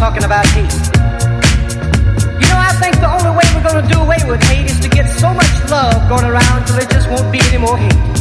talking about hate. You know, I think the only way we're gonna do away with hate is to get so much love going around till there just won't be any more hate.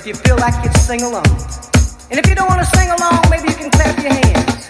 if you feel like you'd sing along. And if you don't want to sing along, maybe you can clap your hands.